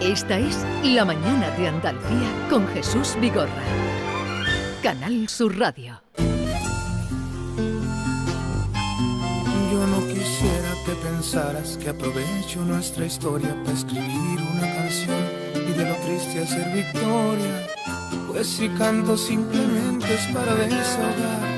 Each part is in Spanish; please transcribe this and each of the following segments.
Esta es La Mañana de Andalucía con Jesús Vigorra. Canal Sur Radio. Yo no quisiera que pensaras que aprovecho nuestra historia para escribir una canción y de lo triste hacer victoria. Pues si canto simplemente es para desahogar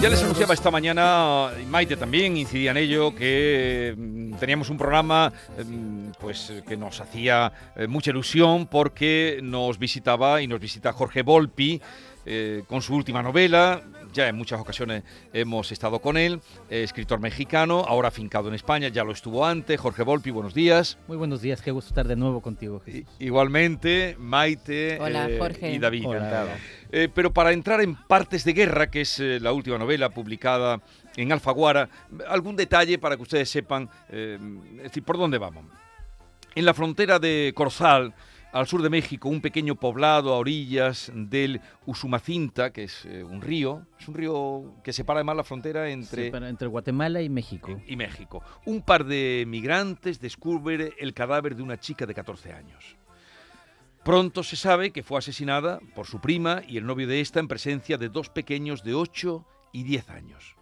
Ya les anunciaba esta mañana, y Maite también incidía en ello, que mm, teníamos un programa mm, pues que nos hacía eh, mucha ilusión porque nos visitaba y nos visita Jorge Volpi eh, con su última novela. Ya en muchas ocasiones hemos estado con él, eh, escritor mexicano, ahora afincado en España, ya lo estuvo antes. Jorge Volpi, buenos días. Muy buenos días, qué gusto estar de nuevo contigo. Jesús. Igualmente, Maite Hola, eh, Jorge. y David. Hola. Eh, pero para entrar en Partes de Guerra, que es eh, la última novela publicada en Alfaguara, algún detalle para que ustedes sepan, eh, es decir, por dónde vamos. En la frontera de Corozal, al sur de México, un pequeño poblado a orillas del Usumacinta, que es eh, un río, es un río que separa además la frontera entre, Separa entre Guatemala y México. y México. Un par de migrantes descubre el cadáver de una chica de 14 años. Pronto se sabe que fue asesinada por su prima y el novio de esta en presencia de dos pequeños de 8 y 10 años.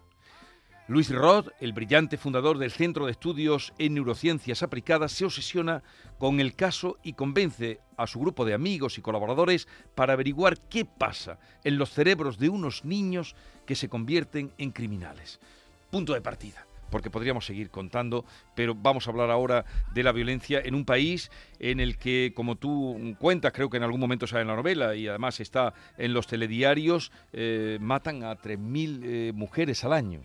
Luis Roth, el brillante fundador del Centro de Estudios en Neurociencias Aplicadas, se obsesiona con el caso y convence a su grupo de amigos y colaboradores para averiguar qué pasa en los cerebros de unos niños que se convierten en criminales. Punto de partida, porque podríamos seguir contando, pero vamos a hablar ahora de la violencia en un país en el que, como tú cuentas, creo que en algún momento sale en la novela y además está en los telediarios, eh, matan a 3.000 eh, mujeres al año.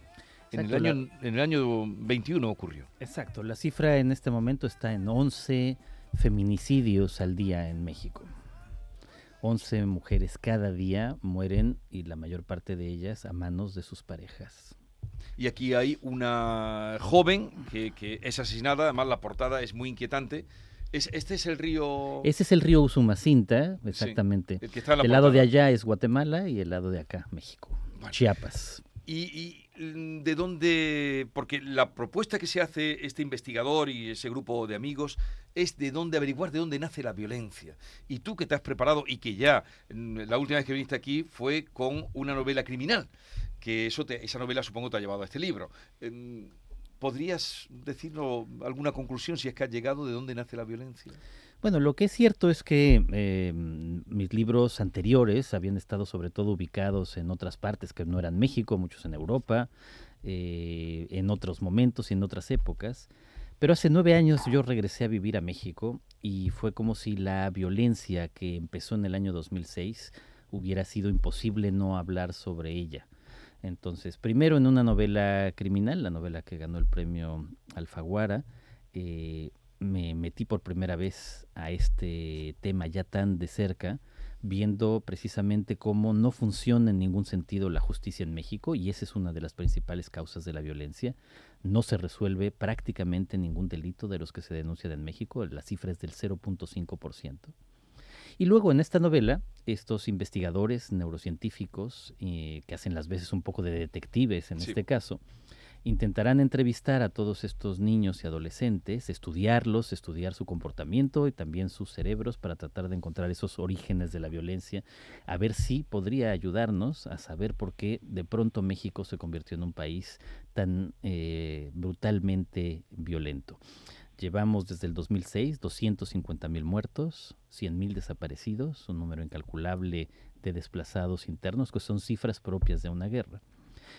En el, año, en el año 21 ocurrió. Exacto, la cifra en este momento está en 11 feminicidios al día en México. 11 mujeres cada día mueren y la mayor parte de ellas a manos de sus parejas. Y aquí hay una joven que, que es asesinada, además la portada es muy inquietante. Es, este es el río... Ese es el río Usumacinta, exactamente. el que está en la El lado de allá es Guatemala y el lado de acá México. Vale. Chiapas. Y, y, de dónde, porque la propuesta que se hace este investigador y ese grupo de amigos es de dónde averiguar de dónde nace la violencia. Y tú que te has preparado y que ya mm, la última vez que viniste aquí fue con una novela criminal, que eso te- esa novela supongo te ha llevado a este libro. Em, ¿Podrías decirnos alguna conclusión si es que has llegado de dónde nace la violencia? Bueno, lo que es cierto es que eh, mis libros anteriores habían estado sobre todo ubicados en otras partes que no eran México, muchos en Europa, eh, en otros momentos y en otras épocas. Pero hace nueve años yo regresé a vivir a México y fue como si la violencia que empezó en el año 2006 hubiera sido imposible no hablar sobre ella. Entonces, primero en una novela criminal, la novela que ganó el premio Alfaguara, eh, me metí por primera vez a este tema ya tan de cerca, viendo precisamente cómo no funciona en ningún sentido la justicia en México, y esa es una de las principales causas de la violencia. No se resuelve prácticamente ningún delito de los que se denuncian en México, la cifra es del 0.5%. Y luego en esta novela, estos investigadores neurocientíficos, eh, que hacen las veces un poco de detectives en Sí. este caso, intentarán entrevistar a todos estos niños y adolescentes, estudiarlos, estudiar su comportamiento y también sus cerebros para tratar de encontrar esos orígenes de la violencia, a ver si podría ayudarnos a saber por qué de pronto México se convirtió en un país tan eh, brutalmente violento. Llevamos desde el 2006 250 mil muertos, 100 mil desaparecidos, un número incalculable de desplazados internos, que son cifras propias de una guerra.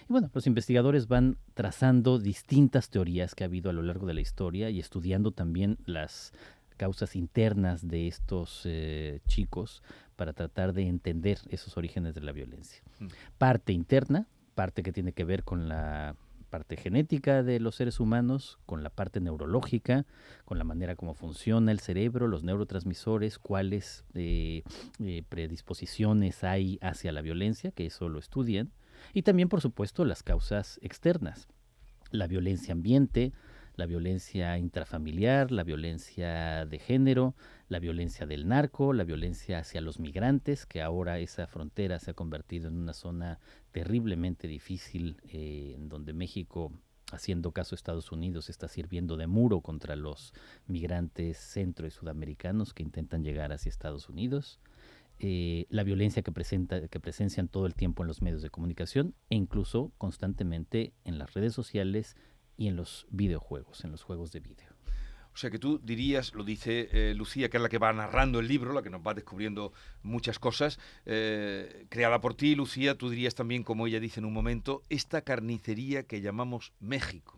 Y bueno, los investigadores van trazando distintas teorías que ha habido a lo largo de la historia y estudiando también las causas internas de estos eh, chicos para tratar de entender esos orígenes de la violencia. Mm. Parte interna, parte que tiene que ver con la parte genética de los seres humanos, con la parte neurológica, con la manera como funciona el cerebro, los neurotransmisores, cuáles eh, eh, predisposiciones hay hacia la violencia, que eso lo estudian, y también, por supuesto, las causas externas, la violencia ambiente, la violencia intrafamiliar, la violencia de género, la violencia del narco, la violencia hacia los migrantes, que ahora esa frontera se ha convertido en una zona terriblemente difícil, eh, en donde México, haciendo caso a Estados Unidos, está sirviendo de muro contra los migrantes centro y sudamericanos que intentan llegar hacia Estados Unidos. Eh, la violencia que, presenta, que presencian todo el tiempo en los medios de comunicación e incluso constantemente en las redes sociales y en los videojuegos, en los juegos de video. O sea que tú dirías, lo dice eh, Lucía, que es la que va narrando el libro, la que nos va descubriendo muchas cosas, eh, creada por ti, Lucía, tú dirías también, como ella dice en un momento, esta carnicería que llamamos México.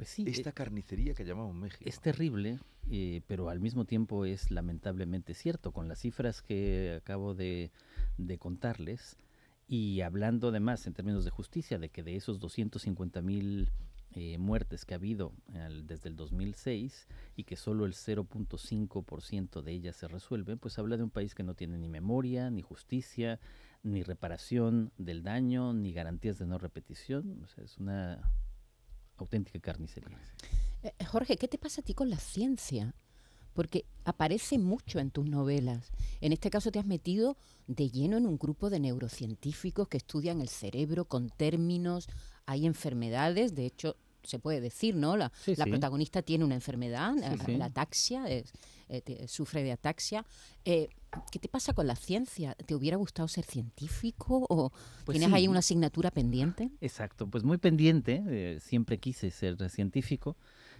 Pues sí. Esta carnicería que llamamos México. Es terrible, eh, pero al mismo tiempo es lamentablemente cierto. Con las cifras que acabo de, de contarles, y hablando además en términos de justicia, de que de esos 250 mil eh, muertes que ha habido desde el 2006 y que solo el 0.5% de ellas se resuelven, pues habla de un país que no tiene ni memoria, ni justicia, ni reparación del daño, ni garantías de no repetición. O sea, es una auténtica carnicería. Eh, Jorge, ¿qué te pasa a ti con la ciencia? Porque aparece mucho en tus novelas. En este caso te has metido de lleno en un grupo de neurocientíficos que estudian el cerebro con términos, hay enfermedades, de hecho se puede decir, ¿no? La, Sí, la sí. protagonista tiene una enfermedad, Sí, la ataxia, es- eh, te- sufre de ataxia. Eh, ¿Qué te pasa con la ciencia? ¿Te hubiera gustado ser científico o Pues tienes ahí una asignatura pendiente? Exacto, pues muy pendiente, eh, siempre quise ser científico.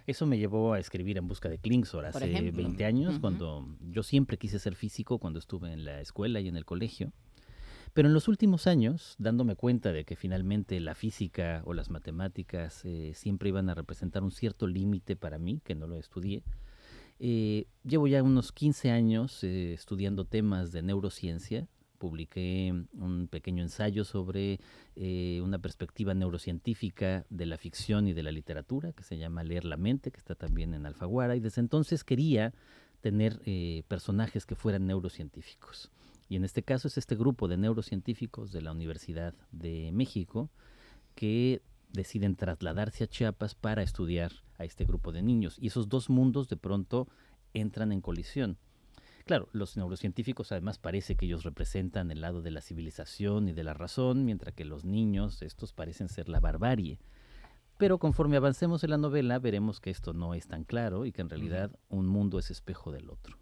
Eso me llevó a escribir En busca de Klingsor hace ejemplo. 20 años, cuando yo siempre quise ser físico cuando estuve en la escuela y en el colegio. Pero en los últimos años, dándome cuenta de que finalmente la física o las matemáticas eh, siempre iban a representar un cierto límite para mí, que no lo estudié, eh, llevo ya unos 15 años eh, estudiando temas de neurociencia. Publiqué un pequeño ensayo sobre una perspectiva neurocientífica de la ficción y de la literatura, que se llama Leer la mente, que está también en Alfaguara, y desde entonces quería tener personajes que fueran neurocientíficos. Y en este caso es este grupo de neurocientíficos de la Universidad de México que deciden trasladarse a Chiapas para estudiar a este grupo de niños. Y esos dos mundos de pronto entran en colisión. Claro, los neurocientíficos además parece que ellos representan el lado de la civilización y de la razón, mientras que los niños, estos parecen ser la barbarie. Pero conforme avancemos en la novela, veremos que esto no es tan claro y que en realidad un mundo es espejo del otro.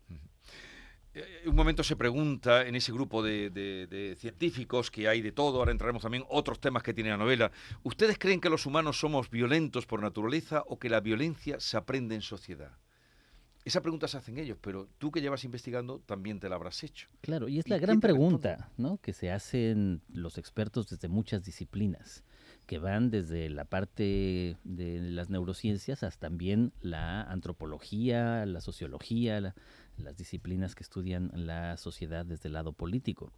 Eh, un momento se pregunta en ese grupo de, de- de científicos que hay de todo, ahora entraremos también otros temas que tiene la novela. ¿Ustedes creen que los humanos somos violentos por naturaleza o que la violencia se aprende en sociedad? Esa pregunta se hacen ellos, pero tú que llevas investigando también te la habrás hecho. Claro, y es ¿Y la gran pregunta ¿no? que se hacen los expertos desde muchas disciplinas, que van desde la parte de las neurociencias hasta también la antropología, la sociología, la- las disciplinas que estudian la sociedad desde el lado político.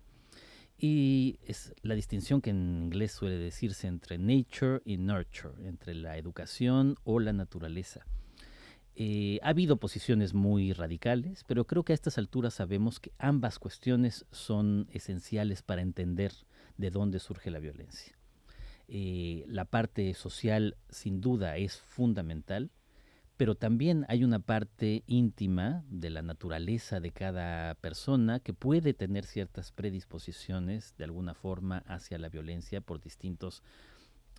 Y es la distinción que en inglés suele decirse entre nature y nurture, entre la educación o la naturaleza. Eh, ha habido posiciones muy radicales, pero creo que a estas alturas sabemos que ambas cuestiones son esenciales para entender de dónde surge la violencia. Eh, la parte social sin duda es fundamental, pero también hay una parte íntima de la naturaleza de cada persona que puede tener ciertas predisposiciones de alguna forma hacia la violencia por distintos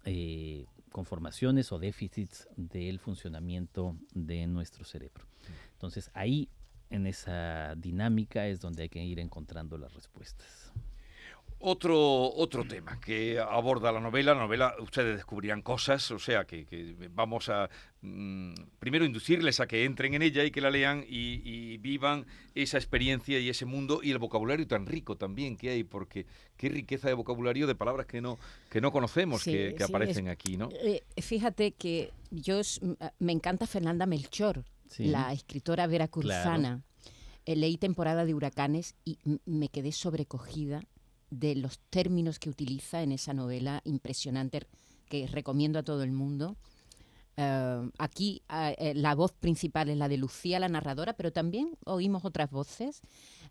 eh, conformaciones o déficits del funcionamiento de nuestro cerebro. Entonces ahí, en esa dinámica, es donde hay que ir encontrando las respuestas. Otro, otro tema que aborda la novela, la novela ustedes descubrirán cosas, o sea que, que vamos a mm, primero inducirles a que entren en ella y que la lean y, y vivan esa experiencia y ese mundo y el vocabulario tan rico también que hay, porque qué riqueza de vocabulario de palabras que no, que no conocemos Sí, que, que sí, aparecen es- aquí, ¿no? Eh, fíjate que yo es- m- a- me encanta Fernanda Melchor, Sí. la escritora veracruzana. Eh, leí temporada de huracanes y me quedé sobrecogida de los términos que utiliza en esa novela impresionante que recomiendo a todo el mundo. Eh, aquí ah, eh, la voz principal es la de Lucía, la narradora, pero también oímos otras voces,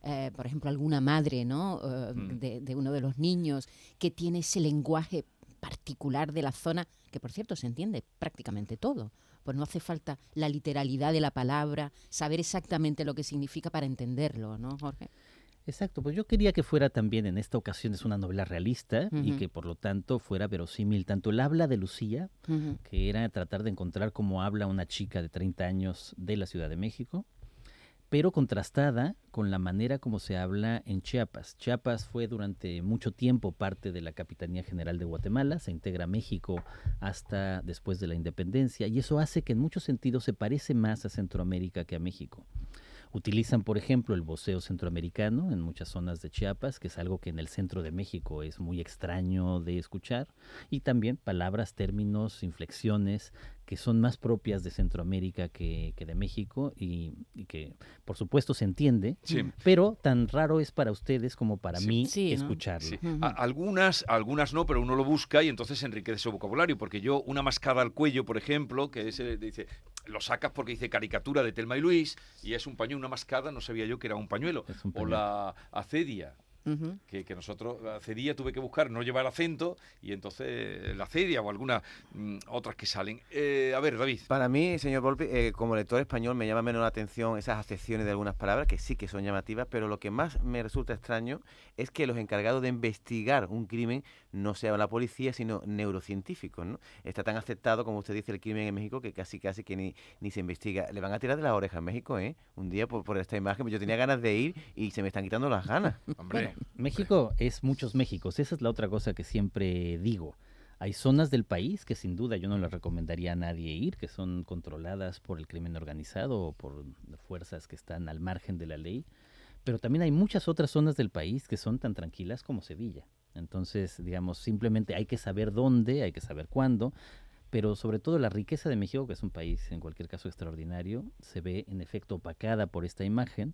eh, por ejemplo, alguna madre ¿no? Eh, Mm. de, de uno de los niños que tiene ese lenguaje particular de la zona, que por cierto se entiende prácticamente todo. Pues no hace falta la literalidad de la palabra, saber exactamente lo que significa para entenderlo, ¿no, Jorge? Exacto, pues yo quería que fuera también en esta ocasión es una novela realista y que por lo tanto fuera verosímil tanto el habla de Lucía, que era tratar de encontrar cómo habla una chica de 30 años de la Ciudad de México, pero contrastada con la manera como se habla en Chiapas. Chiapas fue durante mucho tiempo parte de la Capitanía General de Guatemala, se integra a México hasta después de la independencia y eso hace que en muchos sentidos se parece más a Centroamérica que a México. Utilizan, por ejemplo, el voceo centroamericano en muchas zonas de Chiapas, que es algo que en el centro de México es muy extraño de escuchar, y también palabras, términos, inflexiones que son más propias de Centroamérica que, de México y, que por supuesto se entiende, pero tan raro es para ustedes como para mí escucharlo. algunas, algunas no, pero uno lo busca y entonces enriquece su vocabulario, porque yo una mascada al cuello, por ejemplo, que ese dice, lo sacas porque dice caricatura de Telma y Luis y es un pañuelo, una mascada, no sabía yo que era un pañuelo. O la acedia, que, nosotros, la cedia tuve que buscar, no llevar acento, y entonces la cedia o algunas mm, otras que salen. Eh, a ver, David. Para mí, señor Volpi, eh, como lector español me llama menos la atención esas acepciones de algunas palabras, que sí que son llamativas, pero lo que más me resulta extraño es que los encargados de investigar un crimen no sean la policía, sino neurocientíficos, ¿no? Está tan aceptado, como usted dice, el crimen en México, que casi casi que ni, ni se investiga. Le van a tirar de las orejas en México, ¿eh? Un día por, por esta imagen, yo tenía ganas de ir y se me están quitando las ganas. Hombre. México es muchos Méxicos, esa es la otra cosa que siempre digo. Hay zonas del país que sin duda yo no le recomendaría a nadie ir, que son controladas por el crimen organizado o por fuerzas que están al margen de la ley, pero también hay muchas otras zonas del país que son tan tranquilas como Sevilla. Entonces, digamos, simplemente hay que saber dónde, hay que saber cuándo, pero sobre todo la riqueza de México, que es un país en cualquier caso extraordinario, se ve en efecto opacada por esta imagen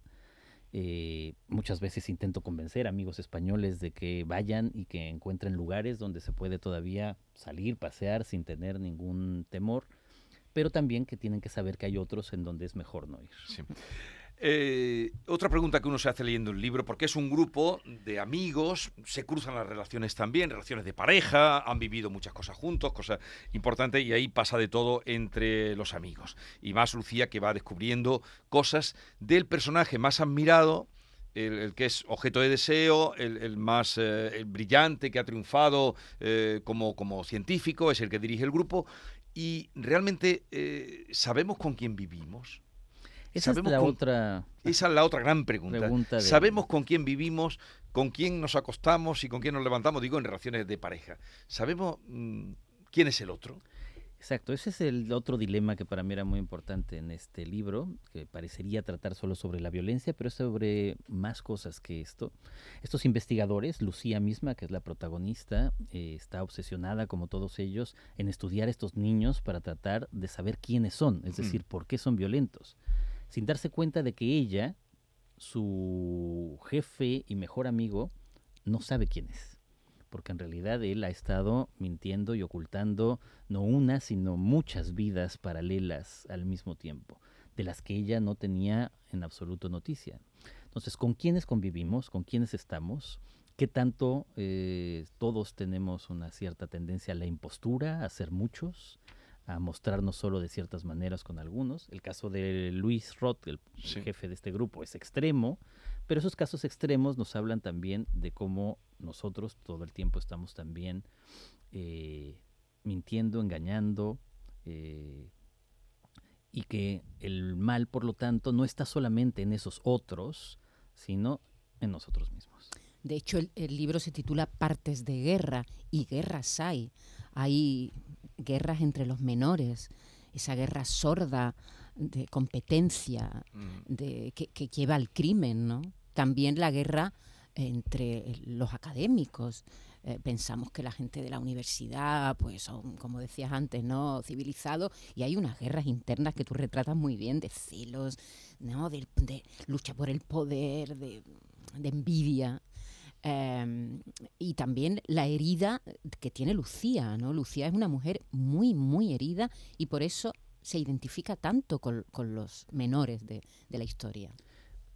eh, muchas veces intento convencer amigos españoles de que vayan y que encuentren lugares donde se puede todavía salir, pasear sin tener ningún temor, pero también que tienen que saber que hay otros en donde es mejor no ir. Eh, otra pregunta que uno se hace leyendo el libro, porque es un grupo de amigos, se cruzan las relaciones también, relaciones de pareja, han vivido muchas cosas juntos, cosas importantes, y ahí pasa de todo entre los amigos. Y más Lucía que va descubriendo cosas del personaje más admirado, el, que es objeto de deseo, el, más eh, brillante, que ha triunfado eh, como, como científico, es el que dirige el grupo, y realmente sabemos con quién vivimos. Esa es la otra. Esa es la otra gran pregunta. Sabemos con quién vivimos, con quién nos acostamos y con quién nos levantamos, digo, en relaciones de pareja. Sabemos mm, quién es el otro. Exacto, ese es el otro dilema que para mí era muy importante en este libro, que parecería tratar solo sobre la violencia, pero es sobre más cosas que esto. Estos investigadores, Lucía misma, que es la protagonista, eh, está obsesionada, como todos ellos, en estudiar estos niños para tratar de saber quiénes son, es decir, por qué son violentos sin darse cuenta de que ella, su jefe y mejor amigo, no sabe quién es. Porque en realidad él ha estado mintiendo y ocultando no una, sino muchas vidas paralelas al mismo tiempo, de las que ella no tenía en absoluto noticia. Entonces, ¿con quiénes convivimos? ¿Con quiénes estamos? ¿Qué tanto eh, todos tenemos una cierta tendencia a la impostura, a ser muchos? A mostrarnos solo de ciertas maneras con algunos. El caso de Luis Roth, el, jefe de este grupo, es extremo, pero esos casos extremos nos hablan también de cómo nosotros todo el tiempo estamos también eh, mintiendo, engañando, eh, y que el mal, por lo tanto, no está solamente en esos otros, sino en nosotros mismos. De hecho, el, el libro se titula Partes de guerra, y guerras hay. Hay guerras entre los menores, esa guerra sorda de competencia mm. de, que, lleva al crimen, ¿no? También la guerra entre los académicos. Eh, pensamos que la gente de la universidad, pues son, como decías antes, ¿no? civilizados, y hay unas guerras internas que tú retratas muy bien, de celos, ¿no? de, lucha por el poder, de, de envidia. Em, y también la herida que tiene Lucía, ¿no? Lucía es una mujer muy, muy herida y por eso se identifica tanto con, los menores de, la historia.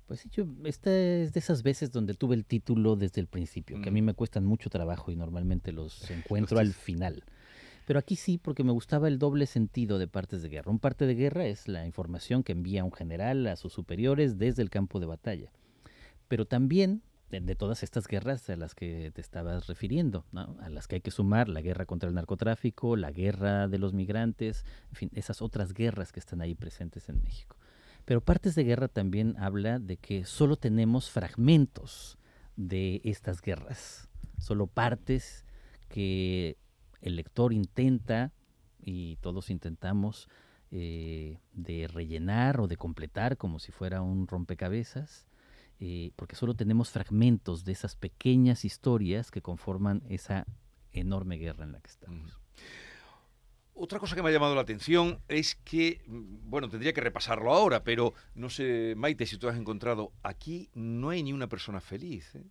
Pues yo, esta es de esas veces donde tuve el título desde el principio, que a mí Mm. me cuestan mucho trabajo y normalmente los encuentro al final. Pero aquí sí, porque me gustaba el doble sentido de partes de guerra. Un parte de guerra es la información que envía un general a sus superiores desde el campo de batalla. Pero también de, todas estas guerras a las que te estabas refiriendo, a las que hay que sumar la guerra contra el narcotráfico, la guerra de los migrantes, en fin, esas otras guerras que están ahí presentes en México. Pero Partes de Guerra también habla de que solo tenemos fragmentos de estas guerras, solo partes que el lector intenta, y todos intentamos, eh, de rellenar o de completar como si fuera un rompecabezas, eh, porque solo tenemos fragmentos de esas pequeñas historias que conforman esa enorme guerra en la que estamos. Otra cosa que me ha llamado la atención es que, mm, bueno, tendría que repasarlo ahora, pero no sé, Maite, si tú has encontrado, aquí no hay ni una persona feliz. ¿eh?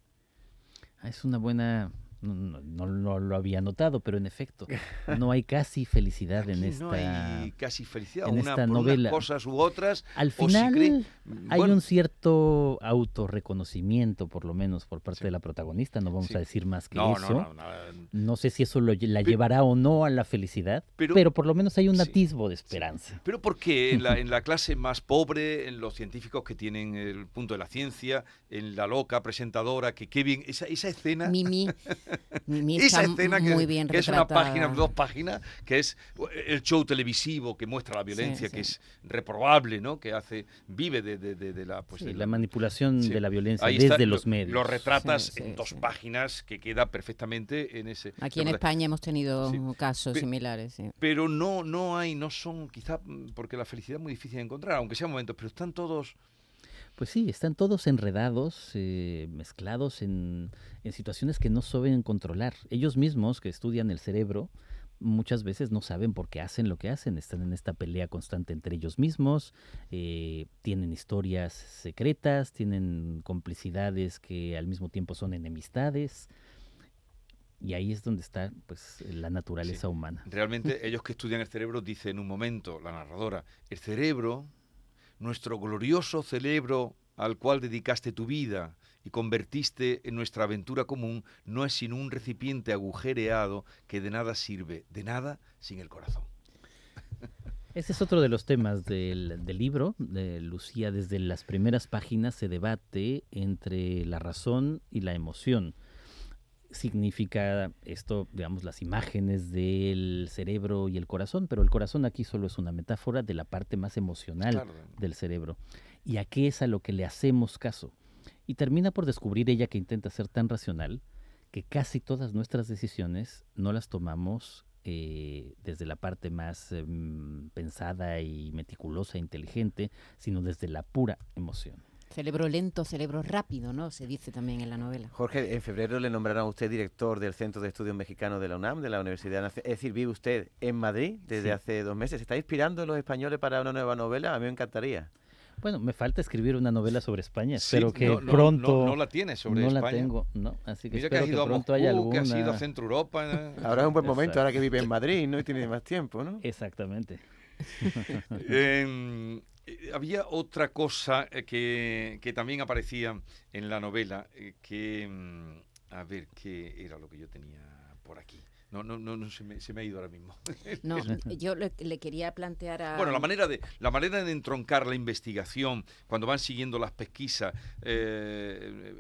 Ah, es una buena... No, no- no- no lo había notado, pero en efecto, no hay casi felicidad en esta... no hay casi felicidad, en una esta por novela. unas cosas u otras. Al si final cree- hay bueno, un cierto autorreconocimiento, por lo menos, por parte Sí. de la protagonista. No vamos Sí. a decir más que no, eso. no, no, no, No sé si eso lo la llevará o no a la felicidad, Pero- pero, por lo menos hay un Sí. atisbo de esperanza. Pero porque en la, en la clase más pobre, en los científicos que tienen el punto de la ciencia, en la loca presentadora, que qué bien, esa, esa escena, Mimi, Mimi esa escena que, muy bien que es una página, dos páginas, que es el show televisivo que muestra la violencia, Sí, que sí. es reprobable, ¿no? Que hace, vive de, de- de- de la, pues, Sí, de la manipulación sí. de la violencia Ahí desde está, los lo- medios. Lo retratas Sí, sí, en dos sí. páginas que queda perfectamente en ese. Aquí en. España hemos tenido Sí. casos Pe- similares. sí. Pero no, no hay, no son, quizá porque la felicidad es muy difícil de encontrar, aunque sea momentos, pero están todos. Pues sí, están todos enredados, eh, mezclados en, en situaciones que no saben controlar. Ellos mismos que estudian el cerebro muchas veces no saben por qué hacen lo que hacen, están en esta pelea constante entre ellos mismos, eh, tienen historias secretas, tienen complicidades que al mismo tiempo son enemistades. Y ahí es donde está pues la naturaleza Sí. humana. Realmente ellos que estudian el cerebro dicen en un momento, la narradora, el cerebro, nuestro glorioso cerebro al cual dedicaste tu vida y convertiste en nuestra aventura común, no es sino un recipiente agujereado que de nada sirve, de nada sin el corazón. Ese es otro de los temas del, del libro. De Lucía, desde las primeras páginas se debate entre la razón y la emoción. Significa esto, digamos, las imágenes del cerebro y el corazón, pero el corazón aquí solo es una metáfora de la parte más emocional Claro. del cerebro. ¿Y a qué es a lo que le hacemos caso? Y termina por descubrir ella que intenta ser tan racional que casi todas nuestras decisiones no las tomamos eh, desde la parte más em, pensada y meticulosa e inteligente, sino desde la pura emoción. Cerebro lento, cerebro rápido, ¿no? Se dice también en la novela. Jorge, en febrero le nombraron a usted director del Centro de Estudios Mexicanos de la UNAM, de la Universidad Nacional. Es decir, vive usted en Madrid desde Sí. hace dos meses. ¿Se está inspirando a los españoles para una nueva novela? A mí me encantaría. Bueno, me falta escribir una novela sobre España. Sí, Espero que no- no- pronto. no- no la tienes sobre no la España. tengo, no. Así que Mira que espero que, ido a pronto Moscú, haya que has ido a alguna. Centro Europa. ¿eh? Ahora es un buen momento, Exacto. ahora que vive en Madrid, ¿no? Y tiene más tiempo, ¿no? Exactamente. Eh, había otra cosa eh, que, que también aparecía en la novela, eh, que, mm, a ver, ¿qué era lo que yo tenía por aquí? No, no, no, no se, me, se me ha ido ahora mismo. No, yo le, le quería plantear a... Bueno, la manera de la manera de entroncar la investigación cuando van siguiendo las pesquisas, eh,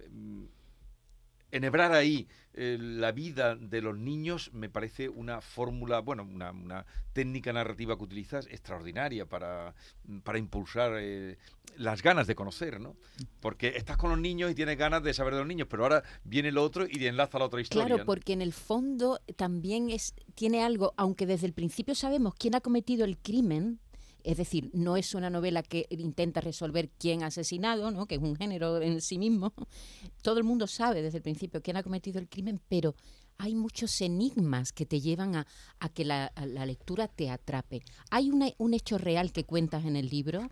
enhebrar ahí eh, la vida de los niños me parece una fórmula, bueno, una, una técnica narrativa que utilizas extraordinaria para, para impulsar eh, las ganas de conocer, ¿no? Porque estás con los niños y tienes ganas de saber de los niños, pero ahora viene lo otro y enlaza la otra historia. Claro, ¿no? porque en el fondo también es tiene algo, aunque desde el principio sabemos quién ha cometido el crimen, es decir, no es una novela que intenta resolver quién ha asesinado, ¿no? que es un género en sí mismo. Todo el mundo sabe desde el principio quién ha cometido el crimen, pero hay muchos enigmas que te llevan a, a que la, lectura te atrape. Hay una- un hecho real que cuentas en el libro,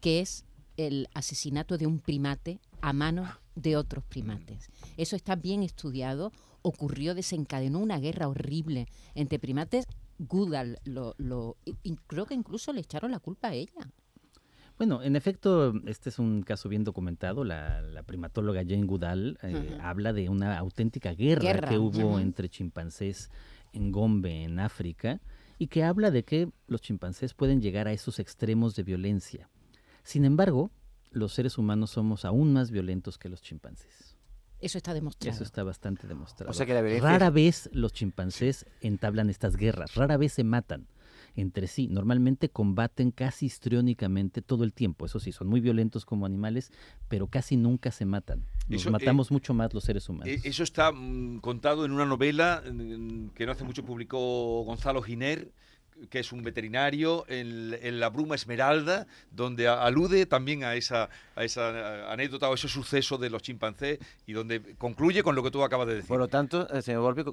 que es el asesinato de un primate a manos de otros primates. Eso está bien estudiado. Ocurrió, desencadenó una guerra horrible entre primates. Goodall lo, lo- y- creo que incluso le echaron la culpa a ella. Bueno, en efecto, este es un caso bien documentado. La, primatóloga Jane Goodall eh, habla de una auténtica guerra, que hubo entre chimpancés en Gombe, en África, y que habla de que los chimpancés pueden llegar a esos extremos de violencia. Sin embargo, los seres humanos somos aún más violentos que los chimpancés. Eso está demostrado. Eso está bastante demostrado. O sea que la Rara vez los chimpancés entablan estas guerras, rara vez se matan entre sí. Normalmente combaten casi histriónicamente todo el tiempo. Eso sí, son muy violentos como animales, pero casi nunca se matan. Nos eh, matamos mucho más los seres humanos. Eh, eso está mm, contado en una novela mm, que no hace mucho publicó Gonzalo Giner que es un veterinario en, la Bruma Esmeralda, donde alude también a esa, a esa anécdota o ese suceso de los chimpancés y donde concluye con lo que tú acabas de decir. Por lo tanto, eh, señor Volpi,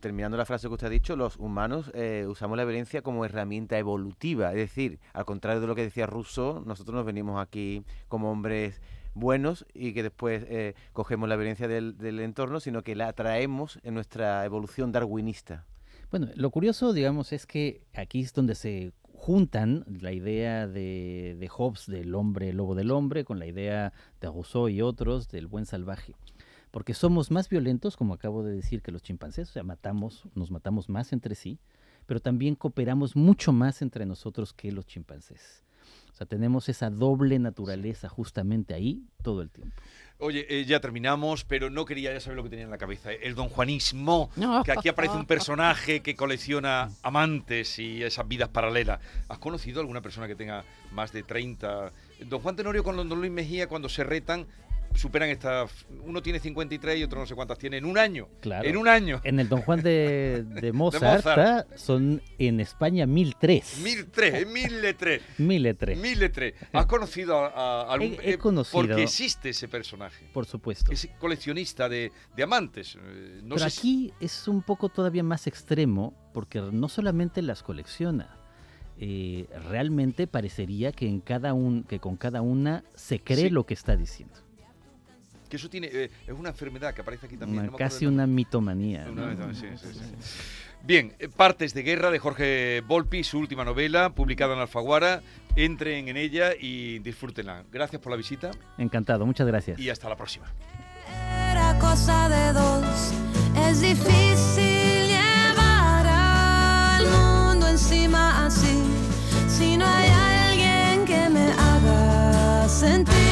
terminando la frase que usted ha dicho, los humanos eh, usamos la violencia como herramienta evolutiva, es decir, al contrario de lo que decía Rousseau, nosotros nos venimos aquí como hombres buenos y que después eh, cogemos la violencia del, del entorno, sino que la traemos en nuestra evolución darwinista. Bueno, lo curioso, digamos, es que aquí es donde se juntan la idea de, de Hobbes del hombre lobo del hombre con la idea de Rousseau y otros del buen salvaje. Porque somos más violentos, como acabo de decir, que los chimpancés, o sea, matamos, nos matamos más entre sí, pero también cooperamos mucho más entre nosotros que los chimpancés. O sea, tenemos esa doble naturaleza justamente ahí todo el tiempo. Oye, eh, ya terminamos, pero no quería ya saber lo que tenía en la cabeza. El don Juanismo, que aquí aparece un personaje que colecciona amantes y esas vidas paralelas. ¿Has conocido alguna persona que tenga más de 30? Don Juan Tenorio con don Luis Mejía, cuando se retan, superan esta. Uno tiene 53 y otro no sé cuántas tiene en un año. Claro. En un año. En el Don Juan de, de, Mozart, son en España 1003. 1003, 1003. 1003. 1003. ¿Has conocido a, algún.? He, he, conocido. Porque existe ese personaje. Por supuesto. Es coleccionista de, de amantes. Eh, no Pero aquí es un poco todavía más extremo porque no solamente las colecciona. Eh, realmente parecería que en cada un, que con cada una se cree lo que está diciendo que eso tiene eh, es una enfermedad que aparece aquí también. casi una mitomanía. Bien, eh, Partes de Guerra de Jorge Volpi, su última novela, publicada en Alfaguara. Entren en ella y disfrútenla. Gracias por la visita. Encantado, muchas gracias. Y hasta la próxima. Era cosa de dos, es difícil llevar al mundo encima así, si no hay alguien que me haga sentir.